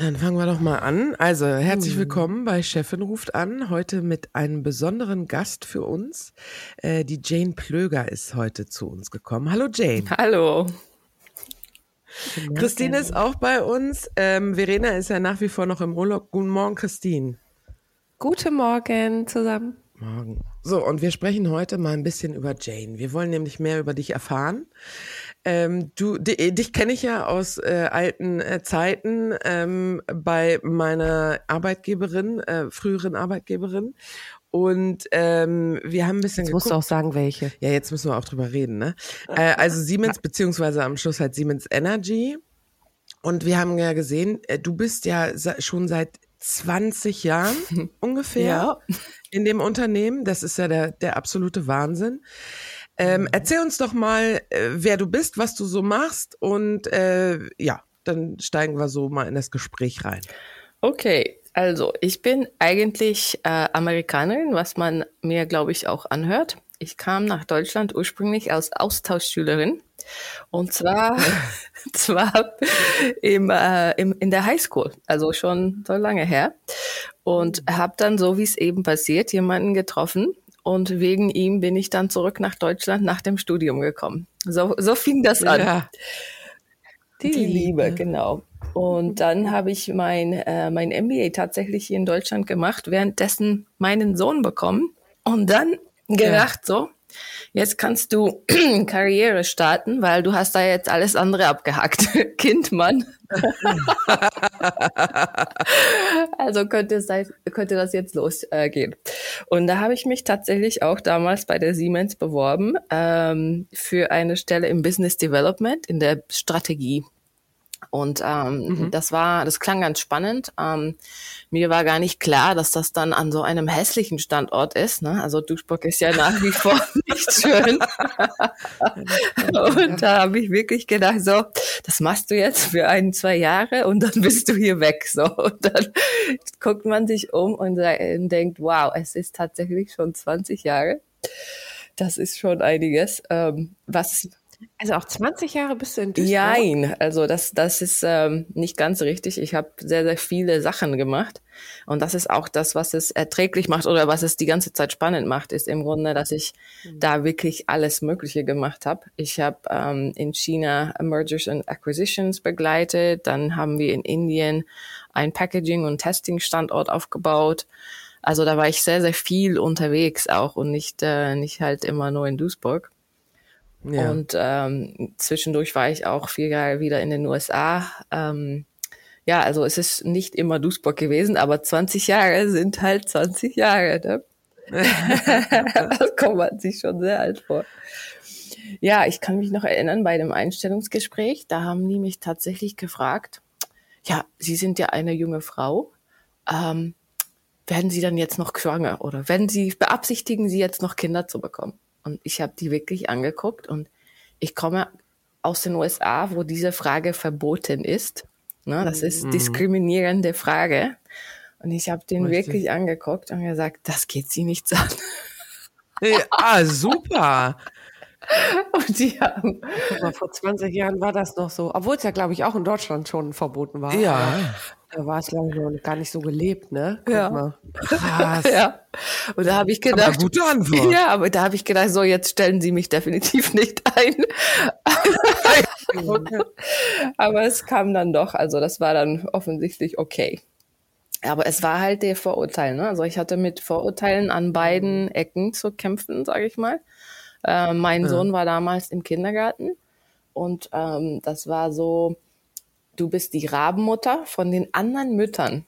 Dann fangen wir doch mal an. Also, herzlich hm. willkommen bei Chefin ruft an. Heute mit einem besonderen Gast für uns. Äh, die Jane Plöger ist heute zu uns gekommen. Hallo Jane. Hallo. Christine ist auch bei uns. Ähm, Verena ist ja nach wie vor noch im Urlaub. Guten Morgen, Christine. Guten Morgen zusammen. Morgen. So, und wir sprechen heute mal ein bisschen über Jane. Wir wollen nämlich mehr über dich erfahren. Ähm, du, die, dich kenne ich ja aus äh, alten äh, Zeiten ähm, bei meiner Arbeitgeberin, äh, früheren Arbeitgeberin. Und ähm, wir haben ein bisschen. Jetzt musst du auch sagen, welche. Ja, jetzt müssen wir auch drüber reden. Ne? Äh, also Siemens beziehungsweise am Schluss halt Siemens Energy. Und wir haben ja gesehen, äh, du bist ja schon seit 20 Jahren ungefähr ja. in dem Unternehmen. Das ist ja der, der absolute Wahnsinn. Ähm, mhm. erzähl uns doch mal, äh, wer du bist, was du so machst und äh, ja, dann steigen wir so mal in das Gespräch rein. Okay, also ich bin eigentlich äh, Amerikanerin, was man mir, glaube ich, auch anhört. Ich kam nach Deutschland ursprünglich als Austauschschülerin und zwar, zwar im, äh, im, in der Highschool, also schon so lange her. Und mhm. habe dann, so wie es eben passiert, jemanden getroffen, und wegen ihm bin ich dann zurück nach Deutschland nach dem Studium gekommen. So, so fing das an. Ja. Die, Die Liebe. Liebe, genau. Und dann habe ich mein, äh, mein MBA tatsächlich hier in Deutschland gemacht, währenddessen meinen Sohn bekommen und dann gedacht ja. so, Jetzt kannst du Karriere starten, weil du hast da jetzt alles andere abgehackt. kind, Mann. also könnte, es, könnte das jetzt losgehen. Und da habe ich mich tatsächlich auch damals bei der Siemens beworben ähm, für eine Stelle im Business Development in der Strategie. Und ähm, mhm. das war, das klang ganz spannend. Ähm, mir war gar nicht klar, dass das dann an so einem hässlichen Standort ist. Ne? Also Duisburg ist ja nach wie vor nicht schön. und da habe ich wirklich gedacht, so, das machst du jetzt für ein, zwei Jahre und dann bist du hier weg. So. Und dann guckt man sich um und denkt, wow, es ist tatsächlich schon 20 Jahre. Das ist schon einiges. Ähm, was also auch 20 Jahre bist du in Duisburg? Nein, also das, das ist ähm, nicht ganz richtig. Ich habe sehr, sehr viele Sachen gemacht. Und das ist auch das, was es erträglich macht oder was es die ganze Zeit spannend macht, ist im Grunde, dass ich mhm. da wirklich alles Mögliche gemacht habe. Ich habe ähm, in China Mergers and Acquisitions begleitet. Dann haben wir in Indien ein Packaging- und Testing-Standort aufgebaut. Also da war ich sehr, sehr viel unterwegs auch und nicht, äh, nicht halt immer nur in Duisburg. Ja. Und ähm, zwischendurch war ich auch vier Jahre wieder in den USA. Ähm, ja, also es ist nicht immer Duisburg gewesen, aber 20 Jahre sind halt 20 Jahre. Ne? das kommt man sich schon sehr alt vor. Ja, ich kann mich noch erinnern bei dem Einstellungsgespräch, da haben die mich tatsächlich gefragt, ja, Sie sind ja eine junge Frau, ähm, werden Sie dann jetzt noch schwanger oder werden Sie, beabsichtigen Sie jetzt noch Kinder zu bekommen? Und ich habe die wirklich angeguckt und ich komme aus den USA, wo diese Frage verboten ist. Ne, das ist mhm. diskriminierende Frage. Und ich habe den Richtig. wirklich angeguckt und gesagt, das geht sie nichts an. Ja, ah, super. Und die haben. Mal, vor 20 Jahren war das noch so, obwohl es ja, glaube ich, auch in Deutschland schon verboten war. Ja. Da war es, glaube ich, noch gar nicht so gelebt, ne? Guck ja. Mal. Krass. ja. Und da habe ich gedacht. Aber gute Antwort. Ja, aber da habe ich gedacht, so, jetzt stellen Sie mich definitiv nicht ein. aber es kam dann doch, also das war dann offensichtlich okay. Aber es war halt der Vorurteil. Ne? Also ich hatte mit Vorurteilen an beiden Ecken zu kämpfen, sage ich mal. Äh, mein ja. Sohn war damals im Kindergarten und ähm, das war so, du bist die Rabenmutter von den anderen Müttern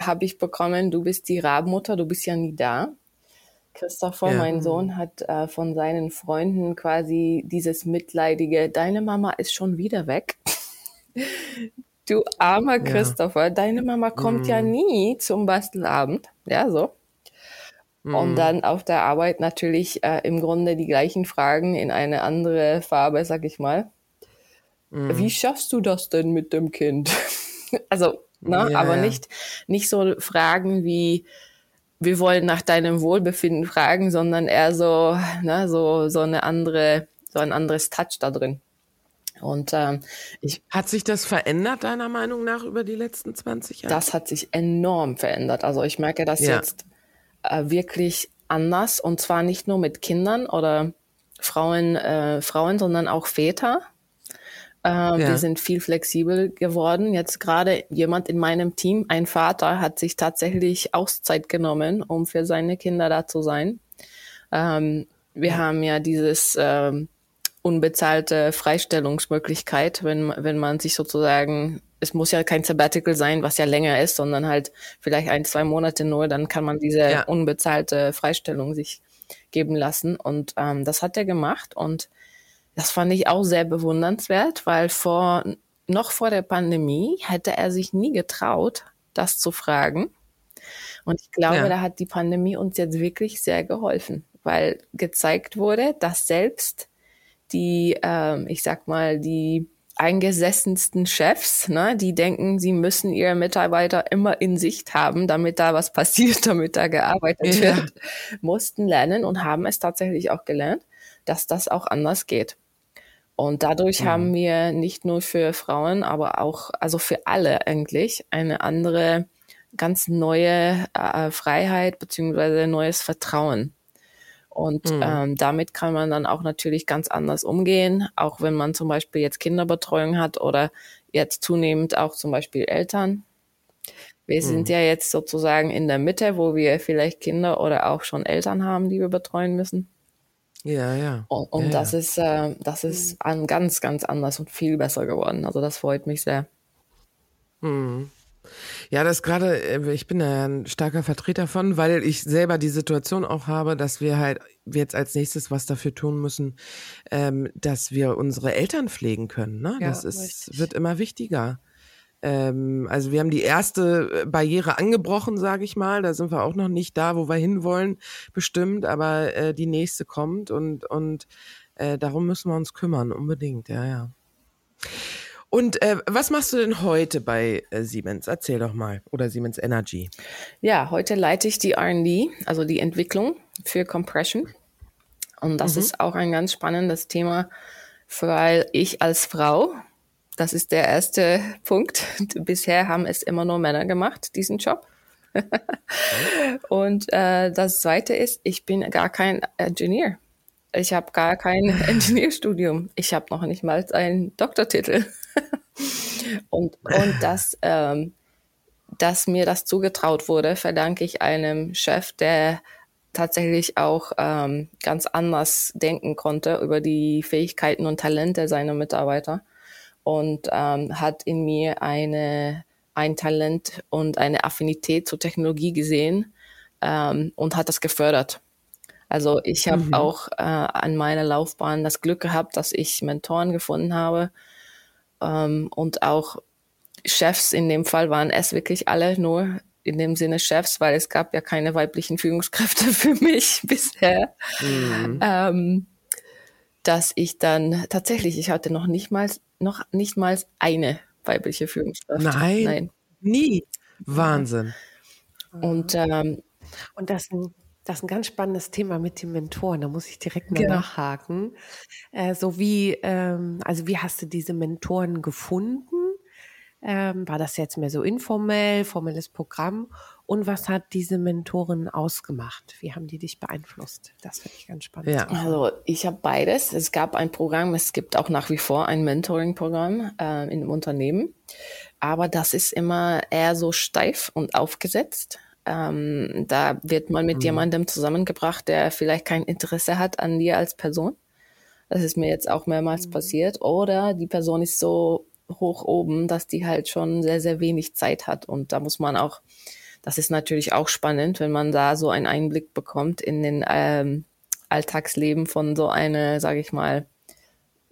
habe ich bekommen, du bist die Rabenmutter, du bist ja nie da. Christopher, ja. mein Sohn, hat äh, von seinen Freunden quasi dieses mitleidige, deine Mama ist schon wieder weg. du armer Christopher, ja. deine Mama kommt mm. ja nie zum Bastelabend. Ja, so. Mm. Und dann auf der Arbeit natürlich äh, im Grunde die gleichen Fragen in eine andere Farbe, sag ich mal. Mm. Wie schaffst du das denn mit dem Kind? also, ne, ja, aber nicht, nicht so Fragen wie, wir wollen nach deinem Wohlbefinden fragen, sondern eher so, ne, so, so eine andere, so ein anderes Touch da drin. Und ähm, ich hat sich das verändert deiner Meinung nach über die letzten 20 Jahre? Das hat sich enorm verändert. Also ich merke das ja. jetzt äh, wirklich anders und zwar nicht nur mit Kindern oder Frauen, äh, Frauen, sondern auch Väter. Äh, ja. Wir sind viel flexibel geworden. Jetzt gerade jemand in meinem Team, ein Vater, hat sich tatsächlich Auszeit genommen, um für seine Kinder da zu sein. Ähm, wir ja. haben ja dieses ähm, unbezahlte Freistellungsmöglichkeit, wenn, wenn man sich sozusagen, es muss ja kein Sabbatical sein, was ja länger ist, sondern halt vielleicht ein, zwei Monate nur, dann kann man diese ja. unbezahlte Freistellung sich geben lassen. Und ähm, das hat er gemacht und das fand ich auch sehr bewundernswert, weil vor, noch vor der Pandemie hätte er sich nie getraut, das zu fragen. Und ich glaube, ja. da hat die Pandemie uns jetzt wirklich sehr geholfen, weil gezeigt wurde, dass selbst die, ähm, ich sag mal, die eingesessensten Chefs, ne, die denken, sie müssen ihre Mitarbeiter immer in Sicht haben, damit da was passiert, damit da gearbeitet ja. wird, mussten lernen und haben es tatsächlich auch gelernt, dass das auch anders geht. Und dadurch mhm. haben wir nicht nur für Frauen, aber auch, also für alle eigentlich, eine andere, ganz neue äh, Freiheit beziehungsweise neues Vertrauen. Und mhm. ähm, damit kann man dann auch natürlich ganz anders umgehen, auch wenn man zum Beispiel jetzt Kinderbetreuung hat oder jetzt zunehmend auch zum Beispiel Eltern. Wir mhm. sind ja jetzt sozusagen in der Mitte, wo wir vielleicht Kinder oder auch schon Eltern haben, die wir betreuen müssen. Ja, ja. Und, und ja, das ist, äh, das ist an ganz, ganz anders und viel besser geworden. Also das freut mich sehr. Mhm. Ja, das gerade, äh, ich bin da ein starker Vertreter von, weil ich selber die Situation auch habe, dass wir halt jetzt als nächstes was dafür tun müssen, ähm, dass wir unsere Eltern pflegen können. Ne? Ja, das ist, wird immer wichtiger. Ähm, also wir haben die erste äh, Barriere angebrochen, sage ich mal. Da sind wir auch noch nicht da, wo wir hinwollen, bestimmt, aber äh, die nächste kommt und, und äh, darum müssen wir uns kümmern, unbedingt, ja, ja. Und äh, was machst du denn heute bei äh, Siemens? Erzähl doch mal. Oder Siemens Energy. Ja, heute leite ich die RD, also die Entwicklung für Compression. Und das mhm. ist auch ein ganz spannendes Thema, weil ich als Frau, das ist der erste Punkt, bisher haben es immer nur Männer gemacht, diesen Job. Und äh, das Zweite ist, ich bin gar kein Ingenieur. Ich habe gar kein Ingenieurstudium. Ich habe noch nicht mal einen Doktortitel. und, und das, ähm, dass mir das zugetraut wurde, verdanke ich einem Chef, der tatsächlich auch ähm, ganz anders denken konnte über die Fähigkeiten und Talente seiner Mitarbeiter und ähm, hat in mir eine, ein Talent und eine Affinität zur Technologie gesehen ähm, und hat das gefördert. Also ich habe mhm. auch äh, an meiner Laufbahn das Glück gehabt, dass ich Mentoren gefunden habe ähm, und auch Chefs in dem Fall waren es wirklich alle nur in dem Sinne Chefs, weil es gab ja keine weiblichen Führungskräfte für mich bisher. Mhm. Ähm, dass ich dann tatsächlich, ich hatte noch nicht mal, noch nicht mal eine weibliche Führungskraft. Nein, Nein. nie. Wahnsinn. Und, ähm, und das ein das ist ein ganz spannendes Thema mit den Mentoren. Da muss ich direkt mal genau. nachhaken. Äh, so wie, ähm, also wie hast du diese Mentoren gefunden? Ähm, war das jetzt mehr so informell, formelles Programm? Und was hat diese Mentorin ausgemacht? Wie haben die dich beeinflusst? Das finde ich ganz spannend. Ja. Also ich habe beides. Es gab ein Programm, es gibt auch nach wie vor ein Mentoring-Programm äh, in einem Unternehmen. Aber das ist immer eher so steif und aufgesetzt. Ähm, da wird man mit mhm. jemandem zusammengebracht, der vielleicht kein Interesse hat an dir als Person. Das ist mir jetzt auch mehrmals mhm. passiert. Oder die Person ist so hoch oben, dass die halt schon sehr, sehr wenig Zeit hat. Und da muss man auch das ist natürlich auch spannend, wenn man da so einen Einblick bekommt in den ähm, Alltagsleben von so einer, sage ich mal,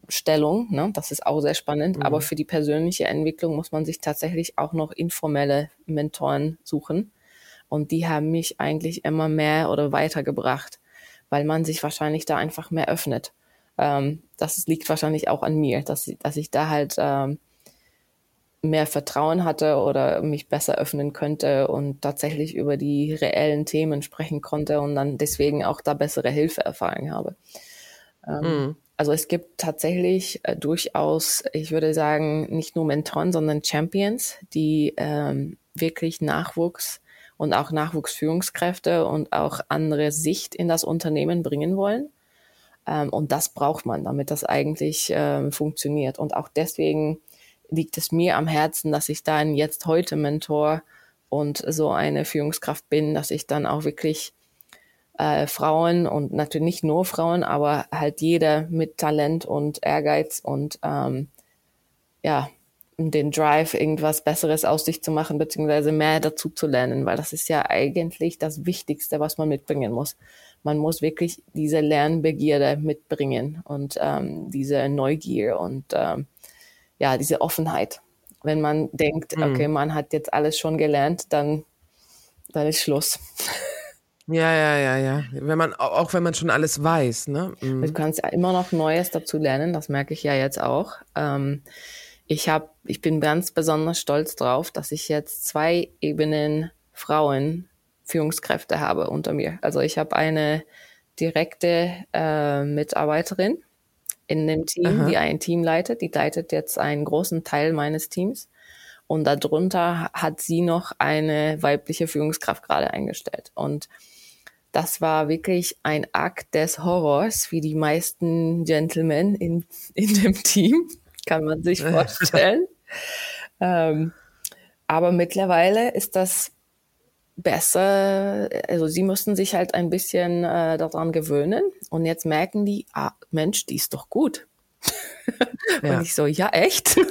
Stellung. Ne? Das ist auch sehr spannend. Mhm. Aber für die persönliche Entwicklung muss man sich tatsächlich auch noch informelle Mentoren suchen. Und die haben mich eigentlich immer mehr oder weitergebracht, weil man sich wahrscheinlich da einfach mehr öffnet. Ähm, das liegt wahrscheinlich auch an mir, dass, dass ich da halt ähm, mehr Vertrauen hatte oder mich besser öffnen könnte und tatsächlich über die reellen Themen sprechen konnte und dann deswegen auch da bessere Hilfe erfahren habe. Ähm, mm. Also es gibt tatsächlich äh, durchaus, ich würde sagen, nicht nur Mentoren, sondern Champions, die ähm, wirklich Nachwuchs und auch Nachwuchsführungskräfte und auch andere Sicht in das Unternehmen bringen wollen. Ähm, und das braucht man, damit das eigentlich ähm, funktioniert. Und auch deswegen liegt es mir am Herzen, dass ich dann jetzt heute Mentor und so eine Führungskraft bin, dass ich dann auch wirklich äh, Frauen und natürlich nicht nur Frauen, aber halt jeder mit Talent und Ehrgeiz und ähm, ja, den Drive, irgendwas Besseres aus sich zu machen, beziehungsweise mehr dazu zu lernen, weil das ist ja eigentlich das Wichtigste, was man mitbringen muss. Man muss wirklich diese Lernbegierde mitbringen und ähm, diese Neugier und ähm, ja, diese Offenheit. Wenn man denkt, mhm. okay, man hat jetzt alles schon gelernt, dann, dann ist Schluss. Ja, ja, ja, ja. Wenn man, auch wenn man schon alles weiß, ne? Mhm. Du kannst ja immer noch Neues dazu lernen, das merke ich ja jetzt auch. Ähm, ich habe, ich bin ganz besonders stolz drauf, dass ich jetzt zwei Ebenen Frauen Führungskräfte habe unter mir. Also ich habe eine direkte äh, Mitarbeiterin, in dem Team, Aha. die ein Team leitet. Die leitet jetzt einen großen Teil meines Teams. Und darunter hat sie noch eine weibliche Führungskraft gerade eingestellt. Und das war wirklich ein Akt des Horrors, wie die meisten Gentlemen in, in dem Team, kann man sich vorstellen. ähm, aber mittlerweile ist das besser, also sie mussten sich halt ein bisschen äh, daran gewöhnen und jetzt merken die, ah, Mensch, die ist doch gut. Ja. Und ich so, ja, echt? so,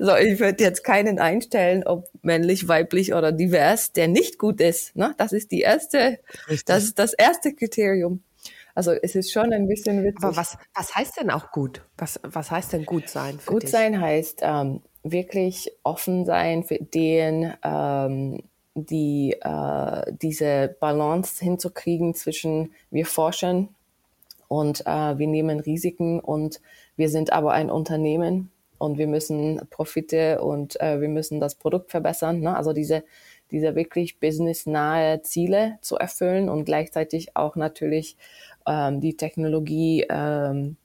so, ich würde jetzt keinen einstellen, ob männlich, weiblich oder divers, der nicht gut ist. Ne? Das ist die erste, Richtig. das ist das erste Kriterium. Also es ist schon ein bisschen witzig. Aber was, was heißt denn auch gut? Was, was heißt denn gut sein? gut dich? sein heißt ähm, wirklich offen sein für den, ähm, die äh, diese Balance hinzukriegen zwischen wir forschen und äh, wir nehmen Risiken und wir sind aber ein Unternehmen und wir müssen Profite und äh, wir müssen das Produkt verbessern. Ne? Also diese, diese wirklich businessnahe Ziele zu erfüllen und gleichzeitig auch natürlich ähm, die Technologie ähm,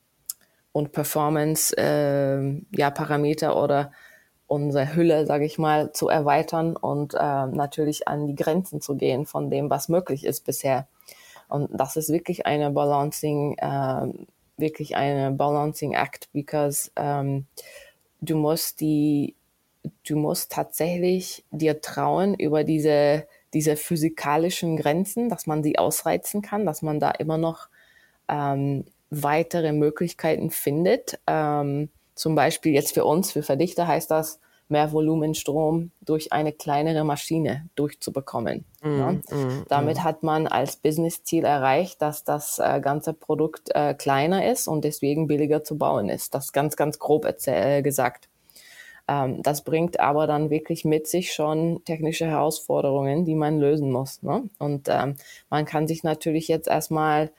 und Performance äh, ja, Parameter oder unsere Hülle, sage ich mal, zu erweitern und äh, natürlich an die Grenzen zu gehen von dem, was möglich ist bisher. Und das ist wirklich eine Balancing, äh, wirklich eine Balancing Act, because ähm, du musst die, du musst tatsächlich dir trauen über diese diese physikalischen Grenzen, dass man sie ausreizen kann, dass man da immer noch ähm, weitere Möglichkeiten findet. Ähm, zum Beispiel jetzt für uns, für Verdichter heißt das, mehr Volumenstrom durch eine kleinere Maschine durchzubekommen. Mm, ja. mm, Damit mm. hat man als Business-Ziel erreicht, dass das äh, ganze Produkt äh, kleiner ist und deswegen billiger zu bauen ist. Das ganz, ganz grob äh, gesagt. Ähm, das bringt aber dann wirklich mit sich schon technische Herausforderungen, die man lösen muss. Ne? Und ähm, man kann sich natürlich jetzt erstmal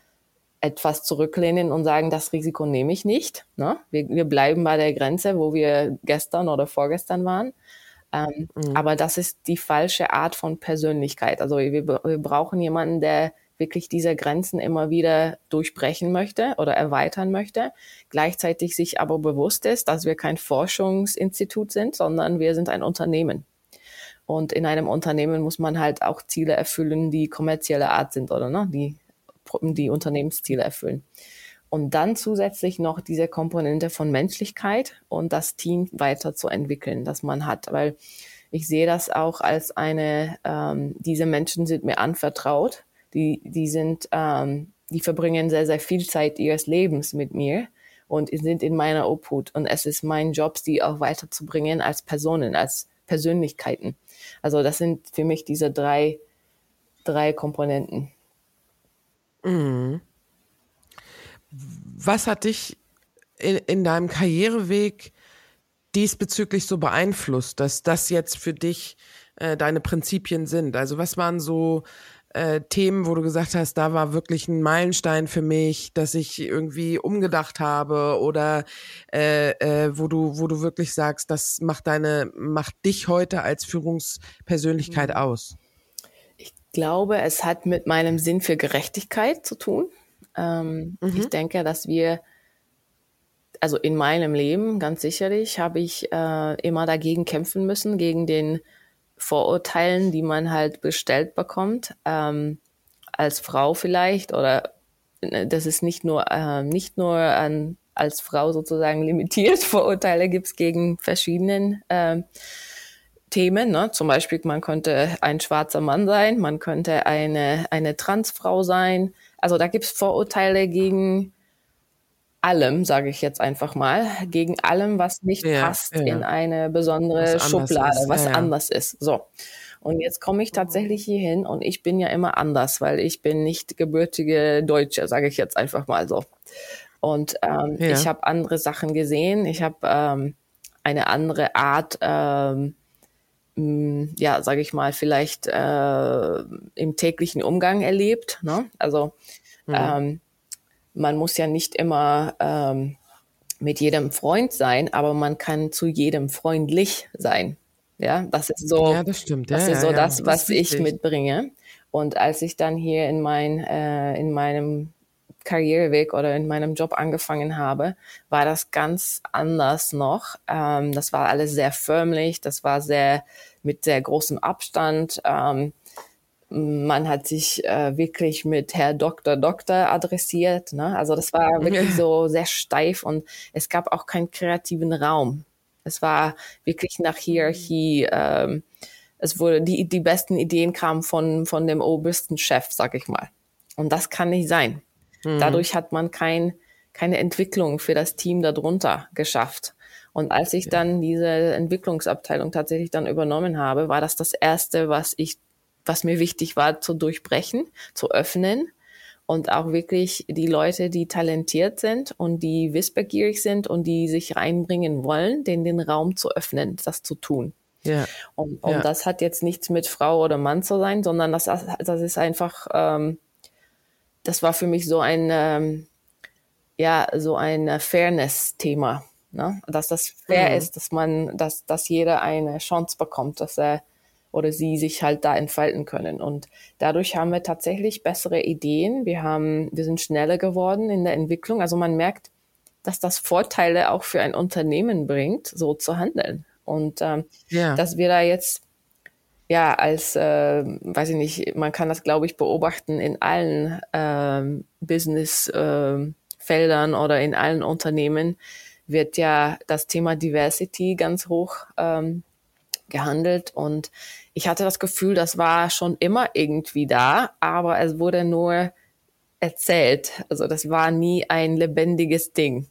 etwas zurücklehnen und sagen, das Risiko nehme ich nicht. Ne? Wir, wir bleiben bei der Grenze, wo wir gestern oder vorgestern waren. Ähm, mhm. Aber das ist die falsche Art von Persönlichkeit. Also wir, wir brauchen jemanden, der wirklich diese Grenzen immer wieder durchbrechen möchte oder erweitern möchte, gleichzeitig sich aber bewusst ist, dass wir kein Forschungsinstitut sind, sondern wir sind ein Unternehmen. Und in einem Unternehmen muss man halt auch Ziele erfüllen, die kommerzielle Art sind oder ne, die, die Unternehmensziele erfüllen. Und dann zusätzlich noch diese Komponente von Menschlichkeit und das Team weiterzuentwickeln, das man hat. Weil ich sehe das auch als eine, ähm, diese Menschen sind mir anvertraut, die, die sind, ähm, die verbringen sehr, sehr viel Zeit ihres Lebens mit mir und sind in meiner Obhut. Und es ist mein Job, sie auch weiterzubringen als Personen, als Persönlichkeiten. Also das sind für mich diese drei, drei Komponenten. Mhm. Was hat dich in, in deinem Karriereweg diesbezüglich so beeinflusst, dass das jetzt für dich äh, deine Prinzipien sind? Also was waren so äh, Themen, wo du gesagt hast, da war wirklich ein Meilenstein für mich, dass ich irgendwie umgedacht habe oder äh, äh, wo du, wo du wirklich sagst, das macht deine, macht dich heute als Führungspersönlichkeit mhm. aus? Ich glaube, es hat mit meinem Sinn für Gerechtigkeit zu tun. Ähm, mhm. Ich denke, dass wir also in meinem Leben ganz sicherlich habe ich äh, immer dagegen kämpfen müssen, gegen den Vorurteilen, die man halt bestellt bekommt, ähm, als Frau vielleicht oder äh, das ist nicht nur äh, nicht nur an, als Frau sozusagen limitiert. Vorurteile gibt's gegen verschiedenen äh, Themen. Ne? Zum Beispiel, man könnte ein schwarzer Mann sein, man könnte eine, eine Transfrau sein. Also da gibt's Vorurteile gegen allem, sage ich jetzt einfach mal, gegen allem, was nicht ja, passt ja. in eine besondere was Schublade, ist. was ja, anders ist. So. Und jetzt komme ich tatsächlich hier hin und ich bin ja immer anders, weil ich bin nicht gebürtige Deutsche, sage ich jetzt einfach mal so. Und ähm, ich habe andere Sachen gesehen, ich habe ähm, eine andere Art, ähm, ja, sage ich mal, vielleicht äh, im täglichen Umgang erlebt. Ne? Also mhm. ähm, man muss ja nicht immer ähm, mit jedem Freund sein, aber man kann zu jedem freundlich sein. Ja, das ist so, ja, das, stimmt. das ja, ist so ja, das, was das ich mitbringe. Und als ich dann hier in mein, äh, in meinem Karriereweg oder in meinem Job angefangen habe, war das ganz anders noch. Ähm, das war alles sehr förmlich, das war sehr mit sehr großem Abstand. Ähm, man hat sich äh, wirklich mit Herr Doktor Doktor adressiert. Ne? Also das war wirklich so sehr steif und es gab auch keinen kreativen Raum. Es war wirklich nach Hierarchie. Ähm, es wurde die die besten Ideen kamen von von dem obersten Chef, sag ich mal. Und das kann nicht sein. Mhm. Dadurch hat man kein keine Entwicklung für das Team darunter geschafft. Und als ich dann diese Entwicklungsabteilung tatsächlich dann übernommen habe, war das das erste, was ich was mir wichtig war, zu durchbrechen, zu öffnen und auch wirklich die Leute, die talentiert sind und die wissbegierig sind und die sich reinbringen wollen, denen den Raum zu öffnen, das zu tun. Ja. Und, und ja. das hat jetzt nichts mit Frau oder Mann zu sein, sondern das, das ist einfach, ähm, das war für mich so ein, ähm, ja, so ein Fairness-Thema, ne? dass das fair mhm. ist, dass man, dass, dass jeder eine Chance bekommt, dass er oder sie sich halt da entfalten können. Und dadurch haben wir tatsächlich bessere Ideen. Wir haben, wir sind schneller geworden in der Entwicklung. Also man merkt, dass das Vorteile auch für ein Unternehmen bringt, so zu handeln. Und ähm, ja. dass wir da jetzt ja als, äh, weiß ich nicht, man kann das glaube ich beobachten in allen ähm, Business-Feldern ähm, äh, oder in allen Unternehmen wird ja das Thema Diversity ganz hoch ähm, gehandelt und ich hatte das Gefühl, das war schon immer irgendwie da, aber es wurde nur erzählt. Also das war nie ein lebendiges Ding.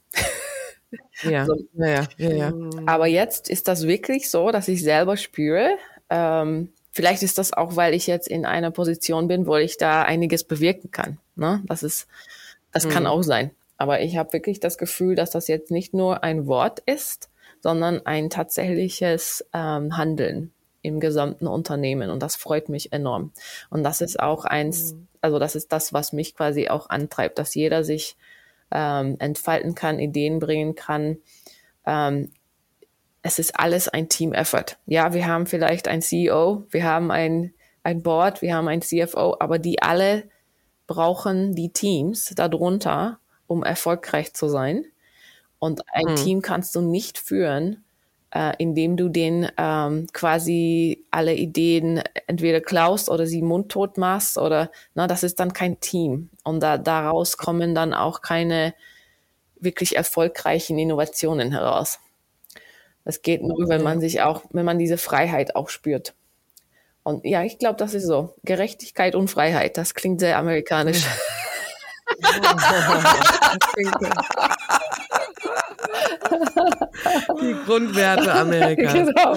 Ja, also, ja, ja, ja. Aber jetzt ist das wirklich so, dass ich selber spüre. Ähm, vielleicht ist das auch, weil ich jetzt in einer Position bin, wo ich da einiges bewirken kann. Ne? Das ist, das mhm. kann auch sein. Aber ich habe wirklich das Gefühl, dass das jetzt nicht nur ein Wort ist, sondern ein tatsächliches ähm, Handeln im gesamten Unternehmen und das freut mich enorm. Und das ist auch eins, mhm. also das ist das, was mich quasi auch antreibt, dass jeder sich ähm, entfalten kann, Ideen bringen kann. Ähm, es ist alles ein Team-Effort. Ja, wir haben vielleicht ein CEO, wir haben ein, ein Board, wir haben ein CFO, aber die alle brauchen die Teams darunter, um erfolgreich zu sein. Und ein mhm. Team kannst du nicht führen, äh, indem du den ähm, quasi alle Ideen entweder klaust oder sie mundtot machst oder na, das ist dann kein Team. Und da, daraus kommen dann auch keine wirklich erfolgreichen Innovationen heraus. Das geht nur, wenn man sich auch, wenn man diese Freiheit auch spürt. Und ja, ich glaube, das ist so. Gerechtigkeit und Freiheit, das klingt sehr amerikanisch. Die Grundwerte Amerikas. Genau.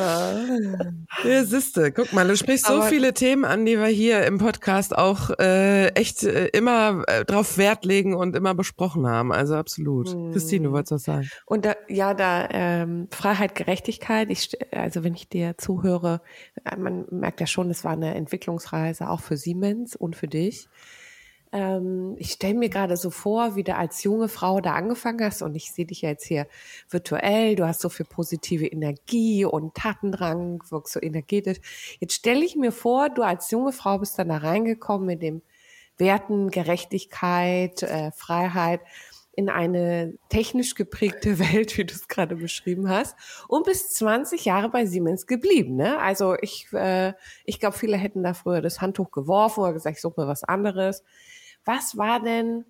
Ja, siehste, guck mal, du sprichst so viele Themen an, die wir hier im Podcast auch äh, echt äh, immer äh, drauf Wert legen und immer besprochen haben. Also absolut. Hm. Christine, du wolltest was sagen. Und da, ja, da ähm, Freiheit, Gerechtigkeit. Ich, also wenn ich dir zuhöre, äh, man merkt ja schon, es war eine Entwicklungsreise auch für Siemens und für dich. Ähm, ich stelle mir gerade so vor, wie du als junge Frau da angefangen hast und ich sehe dich ja jetzt hier virtuell, du hast so viel positive Energie und Tatendrang, wirkst so energetisch. Jetzt stelle ich mir vor, du als junge Frau bist dann da reingekommen mit dem Werten, Gerechtigkeit, äh, Freiheit in eine technisch geprägte Welt, wie du es gerade beschrieben hast, und bist 20 Jahre bei Siemens geblieben. Ne? Also ich, äh, ich glaube, viele hätten da früher das Handtuch geworfen oder gesagt, ich suche mir was anderes. Was war denn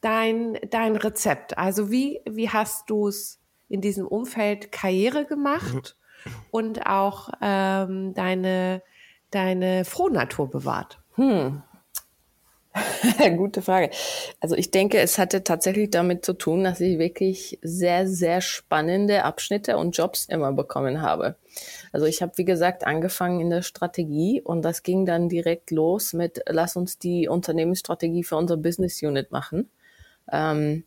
dein, dein Rezept? Also wie, wie hast du es in diesem Umfeld Karriere gemacht und auch ähm, deine, deine Frohnatur bewahrt? Hm. Gute Frage. Also ich denke, es hatte tatsächlich damit zu tun, dass ich wirklich sehr, sehr spannende Abschnitte und Jobs immer bekommen habe. Also ich habe, wie gesagt, angefangen in der Strategie und das ging dann direkt los mit, lass uns die Unternehmensstrategie für unser Business Unit machen. Ähm,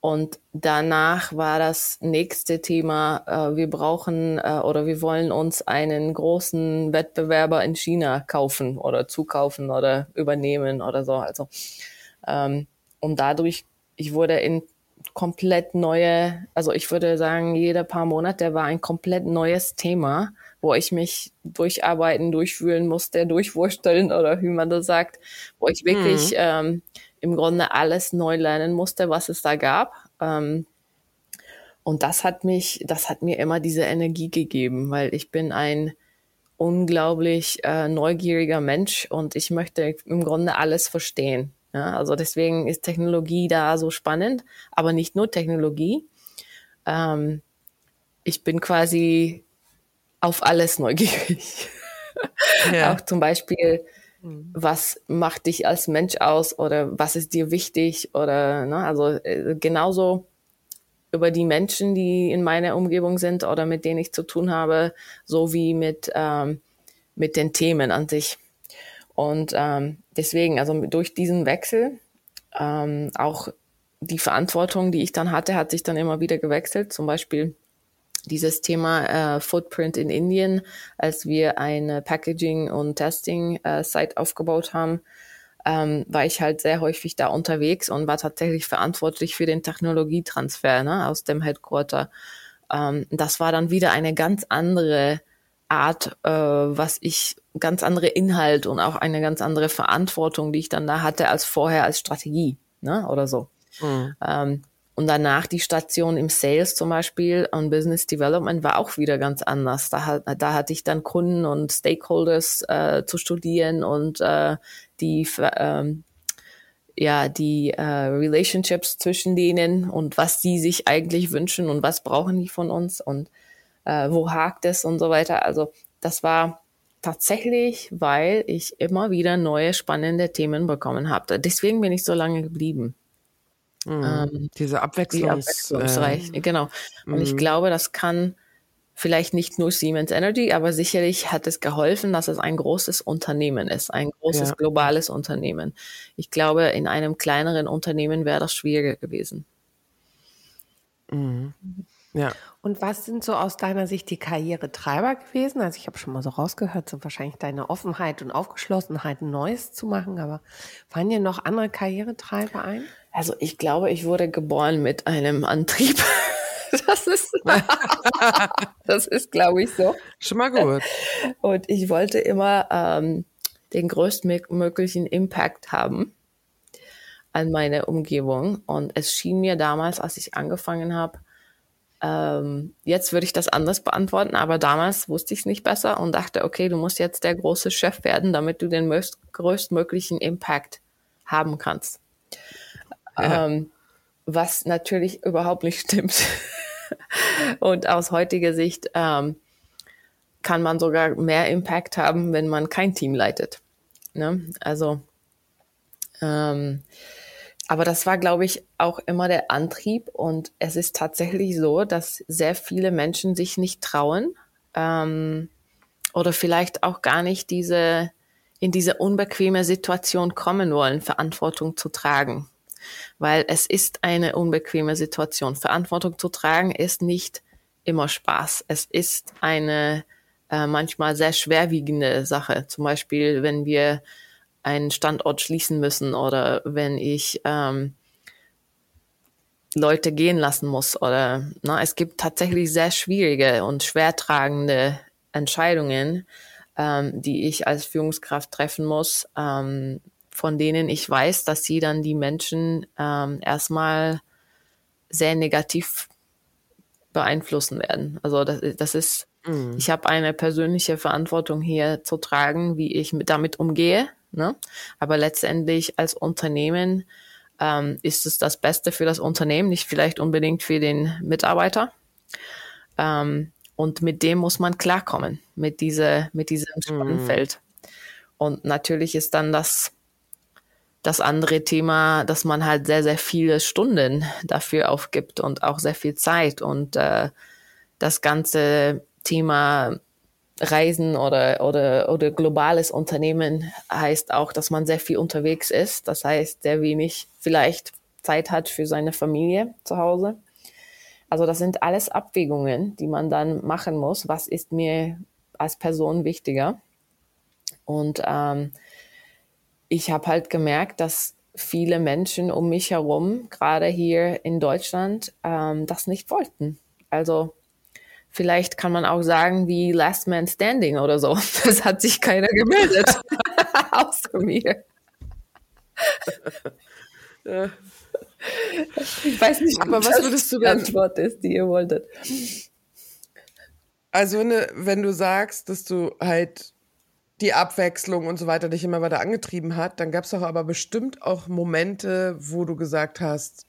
und danach war das nächste Thema, äh, wir brauchen äh, oder wir wollen uns einen großen Wettbewerber in China kaufen oder zukaufen oder übernehmen oder so. Also ähm, und dadurch, ich wurde in komplett neue, also ich würde sagen, jeder paar Monate war ein komplett neues Thema, wo ich mich durcharbeiten, durchfühlen musste, durchwursteln oder wie man das sagt, wo ich wirklich mhm. ähm, im Grunde alles neu lernen musste, was es da gab. Ähm, und das hat mich, das hat mir immer diese Energie gegeben, weil ich bin ein unglaublich äh, neugieriger Mensch und ich möchte im Grunde alles verstehen. Ja, also deswegen ist Technologie da so spannend, aber nicht nur Technologie. Ähm, ich bin quasi auf alles neugierig. Ja. Auch zum Beispiel Mhm. was macht dich als Mensch aus oder was ist dir wichtig oder ne, also äh, genauso über die Menschen, die in meiner Umgebung sind oder mit denen ich zu tun habe, so wie mit ähm, mit den Themen an sich. Und ähm, deswegen, also durch diesen Wechsel, ähm, auch die Verantwortung, die ich dann hatte, hat sich dann immer wieder gewechselt. Zum Beispiel dieses Thema äh, Footprint in Indien, als wir eine Packaging- und Testing-Site äh, aufgebaut haben, ähm, war ich halt sehr häufig da unterwegs und war tatsächlich verantwortlich für den Technologietransfer ne, aus dem Headquarter. Ähm, das war dann wieder eine ganz andere Art, äh, was ich, ganz andere Inhalt und auch eine ganz andere Verantwortung, die ich dann da hatte als vorher als Strategie ne, oder so. Mhm. Ähm, und danach die Station im Sales zum Beispiel und Business Development war auch wieder ganz anders. Da, da hatte ich dann Kunden und Stakeholders äh, zu studieren und äh, die ähm, ja die äh, Relationships zwischen denen und was die sich eigentlich wünschen und was brauchen die von uns und äh, wo hakt es und so weiter. Also das war tatsächlich, weil ich immer wieder neue spannende Themen bekommen habe. Deswegen bin ich so lange geblieben. Mhm. Ähm, Diese Abwechslungs die abwechslungsreich, äh, genau. Und ich mhm. glaube, das kann vielleicht nicht nur Siemens Energy, aber sicherlich hat es geholfen, dass es ein großes Unternehmen ist, ein großes ja. globales Unternehmen. Ich glaube, in einem kleineren Unternehmen wäre das schwieriger gewesen. Mhm. Ja. Und was sind so aus deiner Sicht die Karrieretreiber gewesen? Also ich habe schon mal so rausgehört, so wahrscheinlich deine Offenheit und Aufgeschlossenheit, Neues zu machen, aber fallen dir noch andere Karrieretreiber ein? Also ich glaube, ich wurde geboren mit einem Antrieb. Das ist, das ist, glaube ich, so. Schon mal gut. Und ich wollte immer ähm, den größtmöglichen Impact haben an meine Umgebung. Und es schien mir damals, als ich angefangen habe, Ähm, jetzt würde ich das anders beantworten, aber damals wusste ich es nicht besser und dachte, okay, du musst jetzt der große Chef werden, damit du den größtmöglichen Impact haben kannst. Ähm, was natürlich überhaupt nicht stimmt. und aus heutiger Sicht ähm, kann man sogar mehr Impact haben, wenn man kein Team leitet. Ne? Also, ähm, aber das war, glaube ich, auch immer der Antrieb. Und es ist tatsächlich so, dass sehr viele Menschen sich nicht trauen ähm, oder vielleicht auch gar nicht diese in diese unbequeme Situation kommen wollen, Verantwortung zu tragen. Weil es ist eine unbequeme Situation. Verantwortung zu tragen ist nicht immer Spaß. Es ist eine äh, manchmal sehr schwerwiegende Sache. Zum Beispiel, wenn wir einen Standort schließen müssen oder wenn ich ähm, Leute gehen lassen muss oder na, es gibt tatsächlich sehr schwierige und schwertragende Entscheidungen, ähm, die ich als Führungskraft treffen muss, ähm, von denen ich weiß, dass sie dann die Menschen ähm, erstmal sehr negativ beeinflussen werden. Also das, das ist, mhm. ich habe eine persönliche Verantwortung hier zu tragen, wie ich mit, damit umgehe. Ne? Aber letztendlich als Unternehmen ähm, ist es das Beste für das Unternehmen, nicht vielleicht unbedingt für den Mitarbeiter. Ähm, und mit dem muss man klarkommen, mit, diese, mit diesem mhm. Spannenfeld. Mm. Und natürlich ist dann das, das andere Thema, dass man halt sehr, sehr viele Stunden dafür aufgibt und auch sehr viel Zeit. Und äh, das ganze Thema Reisen oder, oder, oder globales Unternehmen heißt auch, dass man sehr viel unterwegs ist. Das heißt, sehr wenig vielleicht Zeit hat für seine Familie zu Hause. Also das sind alles Abwägungen, die man dann machen muss. Was ist mir als Person wichtiger? Und ähm, ich habe halt gemerkt, dass viele Menschen um mich herum, gerade hier in Deutschland, ähm, das nicht wollten. Also vielleicht kann man auch sagen wie Last Man Standing oder so. Das hat sich keiner gemeldet, außer mir. Ja. Ich weiß nicht, aber was würdest du denn? Antwort ist, die ihr wolltet. Also wenn du sagst, dass du halt die Abwechslung und so weiter dich immer weiter angetrieben hat, dann gab es doch aber bestimmt auch Momente, wo du gesagt hast,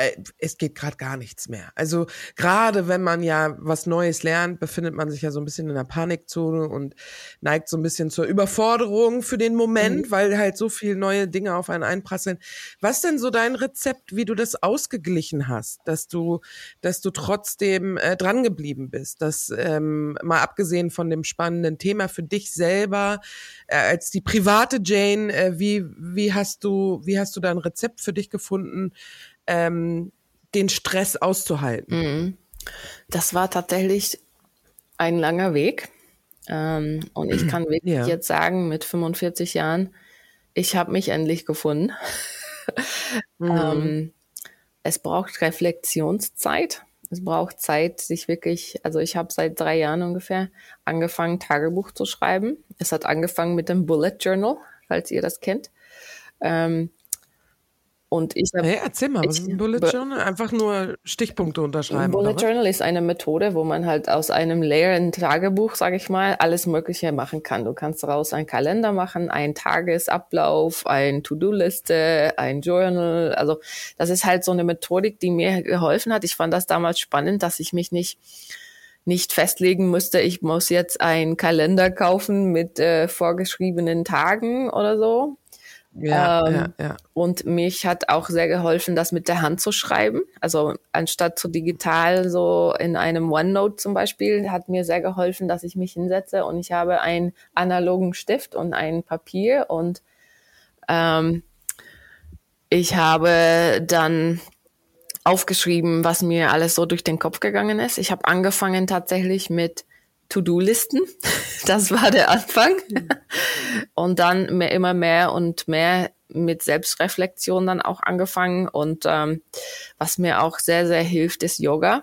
äh, es geht gerade gar nichts mehr. Also gerade wenn man ja was Neues lernt, befindet man sich ja so ein bisschen in der Panikzone und neigt so ein bisschen zur Überforderung für den Moment, mhm. weil halt so viele neue Dinge auf einen einprasseln. Was denn so dein Rezept, wie du das ausgeglichen hast, dass du, dass du trotzdem äh, dran geblieben bist, dass ähm, mal abgesehen von dem spannenden Thema für dich selber äh, als die private Jane, äh, wie wie hast du wie hast du da ein Rezept für dich gefunden? Ähm, den Stress auszuhalten? Mhm. Das war tatsächlich ein langer Weg. Ähm, und ich kann wirklich ja. jetzt sagen, mit 45 Jahren, ich habe mich endlich gefunden. mhm. ähm, es braucht Reflexionszeit. Es braucht Zeit, sich wirklich, also ich habe seit drei Jahren ungefähr angefangen, Tagebuch zu schreiben. Es hat angefangen mit dem Bullet Journal, falls ihr das kennt. Ähm, und ich habe. Hey, erzähl mal, was ist ein Bullet Journal? Einfach nur Stichpunkte unterschreiben. Bullet Journal ist eine Methode, wo man halt aus einem leeren Tagebuch, sage ich mal, alles Mögliche machen kann. Du kannst daraus einen Kalender machen, einen Tagesablauf, ein To-Do-Liste, ein Journal. Also das ist halt so eine Methodik, die mir geholfen hat. Ich fand das damals spannend, dass ich mich nicht nicht festlegen musste, ich muss jetzt einen Kalender kaufen mit äh, vorgeschriebenen Tagen oder so, ja, ähm, ja, ja. Und mich hat auch sehr geholfen, das mit der Hand zu schreiben. Also anstatt so digital, so in einem OneNote zum Beispiel, hat mir sehr geholfen, dass ich mich hinsetze und ich habe einen analogen Stift und ein Papier und ähm, ich habe dann aufgeschrieben, was mir alles so durch den Kopf gegangen ist. Ich habe angefangen tatsächlich mit To-Do-Listen. Das war der Anfang. Und dann mehr, immer mehr und mehr mit Selbstreflexion dann auch angefangen. Und ähm, was mir auch sehr, sehr hilft, ist Yoga.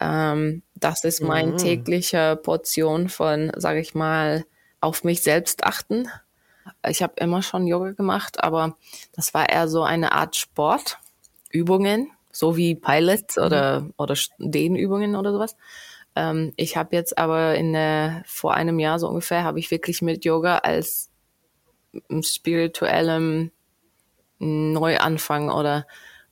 Ähm, das ist mein mhm. täglicher Portion von, sage ich mal, auf mich selbst achten. Ich habe immer schon Yoga gemacht, aber das war eher so eine Art Sport, Übungen, so wie Pilots mhm. oder, oder Dehnübungen oder sowas. Ähm, ich habe jetzt aber in der, vor einem Jahr so ungefähr, habe ich wirklich mit Yoga als spirituellem Neuanfang oder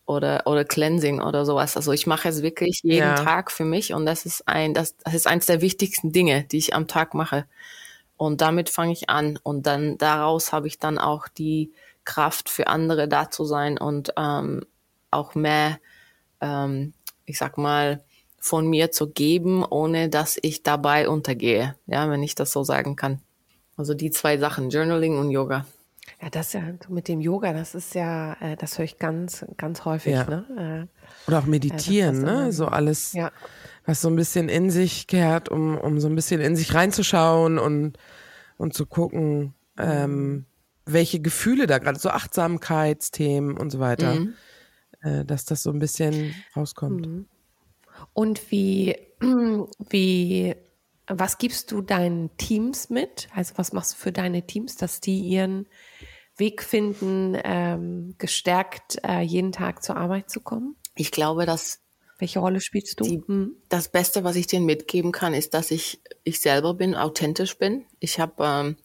oder oder Cleansing oder sowas. Also ich mache es wirklich jeden ja. Tag für mich und das ist ein das, das ist eins der wichtigsten Dinge, die ich am Tag mache. Und damit fange ich an und dann daraus habe ich dann auch die Kraft für andere da zu sein und ähm, auch mehr, ähm, ich sag mal, von mir zu geben, ohne dass ich dabei untergehe. Ja, wenn ich das so sagen kann. Also die zwei Sachen, Journaling und Yoga. Ja, das ja mit dem Yoga, das ist ja, äh, das höre ich ganz, ganz häufig. Ja. Ne? Äh, Oder auch meditieren, äh, ne? So alles, ja. was so ein bisschen in sich kehrt, um, um so ein bisschen in sich reinzuschauen und, und zu gucken, ähm, welche Gefühle da gerade, so Achtsamkeitsthemen und so weiter, mhm. äh, dass das so ein bisschen rauskommt. Mhm. Und wie, wie was gibst du deinen Teams mit? Also was machst du für deine Teams, dass die ihren Weg finden, ähm, gestärkt äh, jeden Tag zur Arbeit zu kommen? Ich glaube, dass welche Rolle spielst du? Die, hm. Das Beste, was ich denen mitgeben kann, ist, dass ich ich selber bin, authentisch bin. Ich habe, ähm,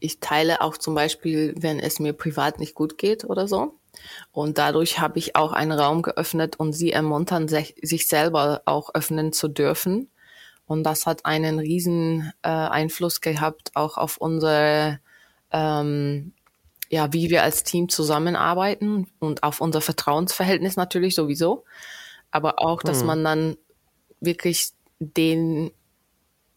ich teile auch zum Beispiel, wenn es mir privat nicht gut geht oder so. Und dadurch habe ich auch einen Raum geöffnet und sie ermuntern, sich, sich selber auch öffnen zu dürfen und das hat einen riesen äh, Einfluss gehabt auch auf unsere, ähm, ja, wie wir als Team zusammenarbeiten und auf unser Vertrauensverhältnis natürlich sowieso. Aber auch, dass hm. man dann wirklich den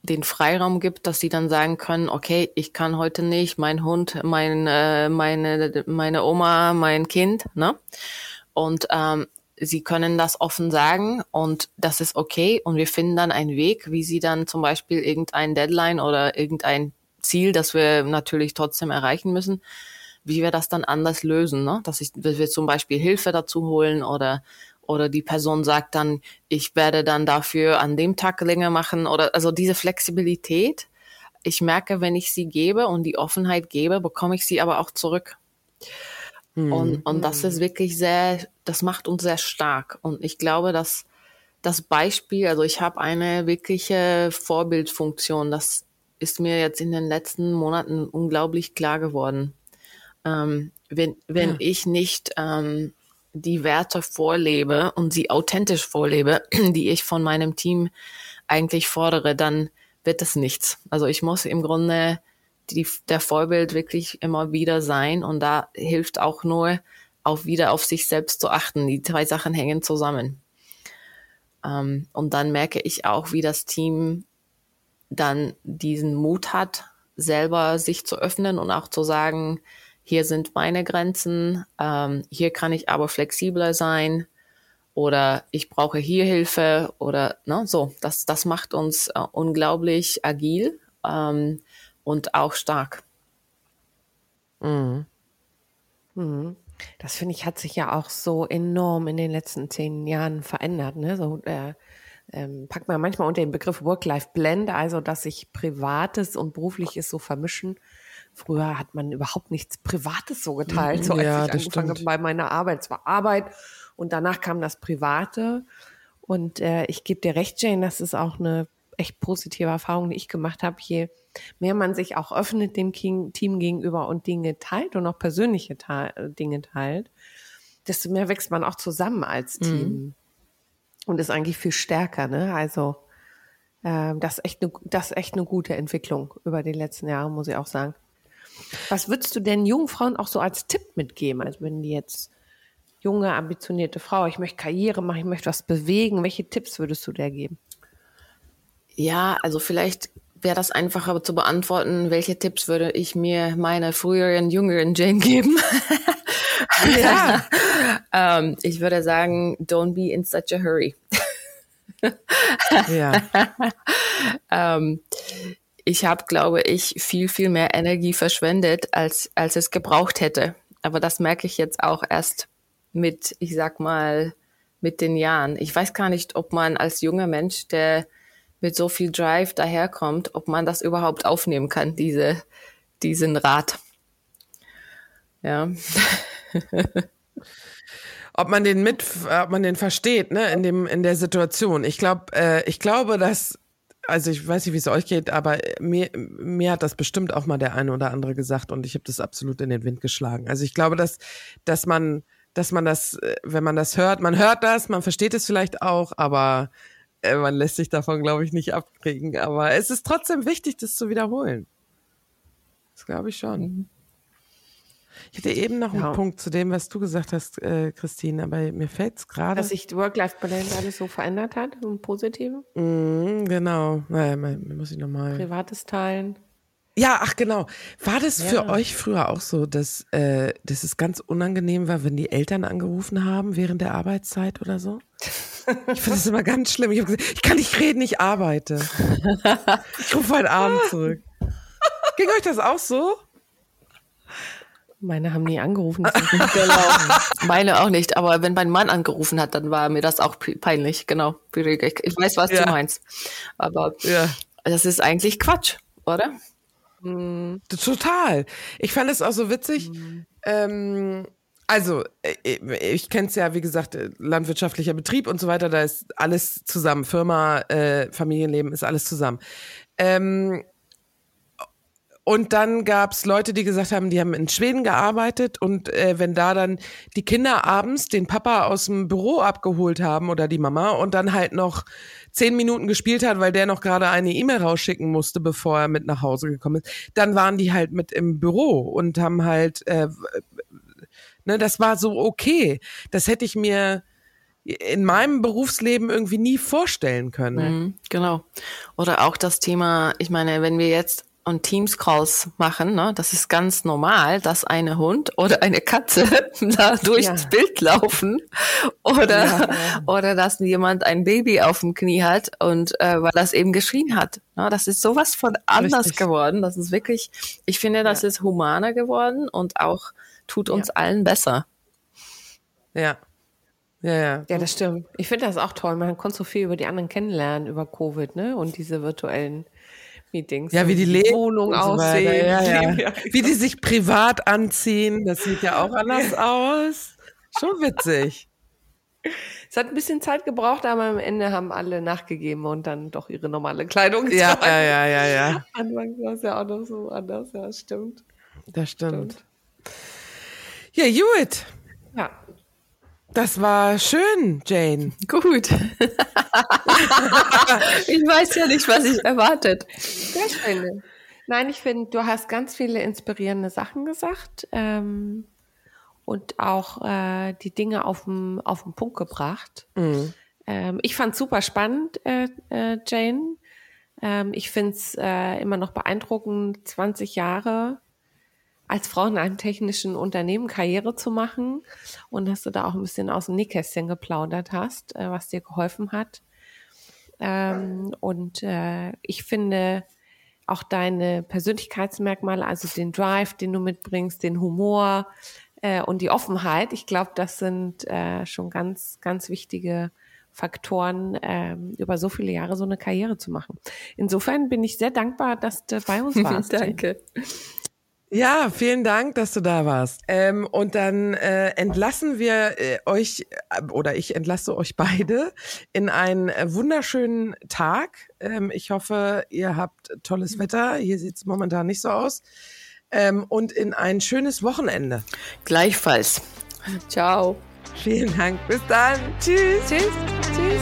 den Freiraum gibt, dass sie dann sagen können, okay, ich kann heute nicht, mein Hund, mein, äh, meine, meine Oma, mein Kind, ne? Und ähm, sie können das offen sagen und das ist okay und wir finden dann einen Weg, wie sie dann zum Beispiel irgendein Deadline oder irgendein Ziel, das wir natürlich trotzdem erreichen müssen, wie wir das dann anders lösen, ne? dass ich, wir zum Beispiel Hilfe dazu holen oder oder die Person sagt dann, ich werde dann dafür an dem Tag länger machen oder also diese Flexibilität. Ich merke, wenn ich sie gebe und die Offenheit gebe, bekomme ich sie aber auch zurück. Mhm. Und, und das ist wirklich sehr, das macht uns sehr stark. Und ich glaube, dass das Beispiel, also ich habe eine wirkliche Vorbildfunktion, das ist mir jetzt in den letzten Monaten unglaublich klar geworden. Ähm, wenn wenn ja. ich nicht ähm, die Werte vorlebe und sie authentisch vorlebe, die ich von meinem Team eigentlich fordere, dann wird es nichts. Also ich muss im Grunde die, der Vorbild wirklich immer wieder sein und da hilft auch nur, auch wieder auf sich selbst zu achten. Die zwei Sachen hängen zusammen. Ähm, und dann merke ich auch, wie das Team dann diesen Mut hat, selber sich zu öffnen und auch zu sagen, hier sind meine Grenzen, ähm, hier kann ich aber flexibler sein oder ich brauche hier Hilfe oder ne, so. Das, das macht uns äh, unglaublich agil. Ähm, und auch stark. Mhm. Mhm. Das finde ich hat sich ja auch so enorm in den letzten zehn Jahren verändert. Ne? So, äh, ähm, packt man manchmal unter den Begriff Work-Life-Blend, also dass sich Privates und Berufliches so vermischen. Früher hat man überhaupt nichts Privates so geteilt, so als ja, ich angefangen habe bei meiner Arbeit. Es war Arbeit und danach kam das Private. Und äh, ich gebe dir recht, Jane, das ist auch eine echt positive Erfahrung, die ich gemacht habe. Je mehr man sich auch öffnet dem Team gegenüber und Dinge teilt und auch persönliche Dinge teilt, desto mehr wächst man auch zusammen als mhm. Team. Mhm. Und ist eigentlich viel stärker, ne? Also, äh, das ist echt eine, das ist echt eine gute Entwicklung über die letzten Jahre, muss ich auch sagen. Was würdest du denn jungen Frauen auch so als Tipp mitgeben? Also, wenn die jetzt junge, ambitionierte Frau, ich möchte Karriere machen, ich möchte was bewegen, welche Tipps würdest du der geben? Ja, also vielleicht wäre das einfacher zu beantworten, welche Tipps würde ich mir meiner früheren, jüngeren Jane geben? ja. ähm, ich würde sagen, don't be in such a hurry. ja. ähm, ich habe, glaube ich, viel, viel mehr Energie verschwendet, als, als es gebraucht hätte. Aber das merke ich jetzt auch erst mit, ich sag mal, mit den Jahren. Ich weiß gar nicht, ob man als junger Mensch, der mit so viel Drive daherkommt, ob man das überhaupt aufnehmen kann, diese, diesen Rat. Ja. ob man den mit, ob man den versteht, ne, in dem, in der Situation. Ich glaube, äh, ich glaube, dass, also ich weiß nicht, wie es euch geht, aber mir, mir hat das bestimmt auch mal der eine oder andere gesagt und ich habe das absolut in den Wind geschlagen. Also ich glaube, dass, dass man, dass man das, äh, wenn man das hört, man hört das, man versteht es vielleicht auch, aber äh, man lässt sich davon, glaube ich, nicht abkriegen. Aber es ist trotzdem wichtig, das zu wiederholen. Das glaube ich schon. Ich hatte eben noch ja. einen Punkt zu dem, was du gesagt hast, äh, Christine, aber mir fällt es gerade. Dass sich Work-Life-Balance alles so verändert hat, im Positiven. Mm, genau. Naja, muss ich nochmal. Privates Teilen. Ja, ach genau. War das ja. für euch früher auch so, dass, äh, dass es ganz unangenehm war, wenn die Eltern angerufen haben während der Arbeitszeit oder so? Ich finde das immer ganz schlimm. Ich habe gesagt, ich kann nicht reden, ich arbeite. Ich rufe heute Abend zurück. Ging euch das auch so? Meine haben nie angerufen. Meine auch nicht. Aber wenn mein Mann angerufen hat, dann war mir das auch peinlich. Genau. Ich weiß, was ja. du meinst. Aber ja. das ist eigentlich Quatsch, oder? Mhm. Total. Ich fand es auch so witzig. Mhm. Ähm, also, äh, ich kenne es ja, wie gesagt, äh, landwirtschaftlicher Betrieb und so weiter, da ist alles zusammen. Firma, äh, Familienleben ist alles zusammen. Ähm, und dann gab's Leute, die gesagt haben, die haben in Schweden gearbeitet und äh, wenn da dann die Kinder abends den Papa aus dem Büro abgeholt haben oder die Mama und dann halt noch zehn Minuten gespielt hat, weil der noch gerade eine E-Mail rausschicken musste, bevor er mit nach Hause gekommen ist, dann waren die halt mit im Büro und haben halt, äh, ne, das war so okay. Das hätte ich mir in meinem Berufsleben irgendwie nie vorstellen können. Mhm, genau. Oder auch das Thema, ich meine, wenn wir jetzt und Teams-Calls machen, ne? das ist ganz normal, dass eine Hund oder eine Katze da durchs ja. Bild laufen oder, ja, ja. oder dass jemand ein Baby auf dem Knie hat und äh, weil das eben geschrien hat. Ne? Das ist sowas von anders Richtig. geworden. Das ist wirklich, ich finde, das ist humaner geworden und auch tut uns allen besser. Ja. Ja, ja. Ja, das stimmt. Ich finde das auch toll. Man konnte so viel über die anderen kennenlernen, über Covid, ne? Und diese virtuellen Meetings. Ja, wie die, die Wohnung aussehen. So ja, ja. Wie die sich privat anziehen, das sieht ja auch anders aus. Schon witzig. Es hat ein bisschen Zeit gebraucht, aber am Ende haben alle nachgegeben und dann doch ihre normale Kleidung. Ja, ja, ja, ja, ja. Anfangs war es ja auch noch so anders, ja, stimmt. Das stimmt. stimmt. Ja, Hewitt. Ja. Das war schön, Jane. Gut. ich weiß ja nicht, was ich erwartet. Sehr schön. Nein, ich finde, du hast ganz viele inspirierende Sachen gesagt ähm, und auch äh, die Dinge auf den Punkt gebracht. Mhm. Ähm, ich fand super spannend, äh, äh, Jane. Ähm, ich finde es äh, immer noch beeindruckend, 20 Jahre als Frau in einem technischen Unternehmen Karriere zu machen und dass du da auch ein bisschen aus dem Nähkästchen geplaudert hast, äh, was dir geholfen hat. Ähm, und äh, ich finde auch deine Persönlichkeitsmerkmale, also den Drive, den du mitbringst, den Humor äh, und die Offenheit, ich glaube, das sind schon ganz, ganz wichtige Faktoren, ähm, über so viele Jahre so eine Karriere zu machen. Insofern bin ich sehr dankbar, dass du bei uns warst. Danke. Ja, vielen Dank, dass du da warst. Ähm, und dann äh, entlassen wir äh, euch äh, oder ich entlasse euch beide in einen äh, wunderschönen Tag. Ähm, ich hoffe, ihr habt tolles Wetter. Hier sieht es momentan nicht so aus. Ähm, und in ein schönes Wochenende. Gleichfalls. Ciao. Vielen Dank. Bis dann. Tschüss. Tschüss. Tschüss.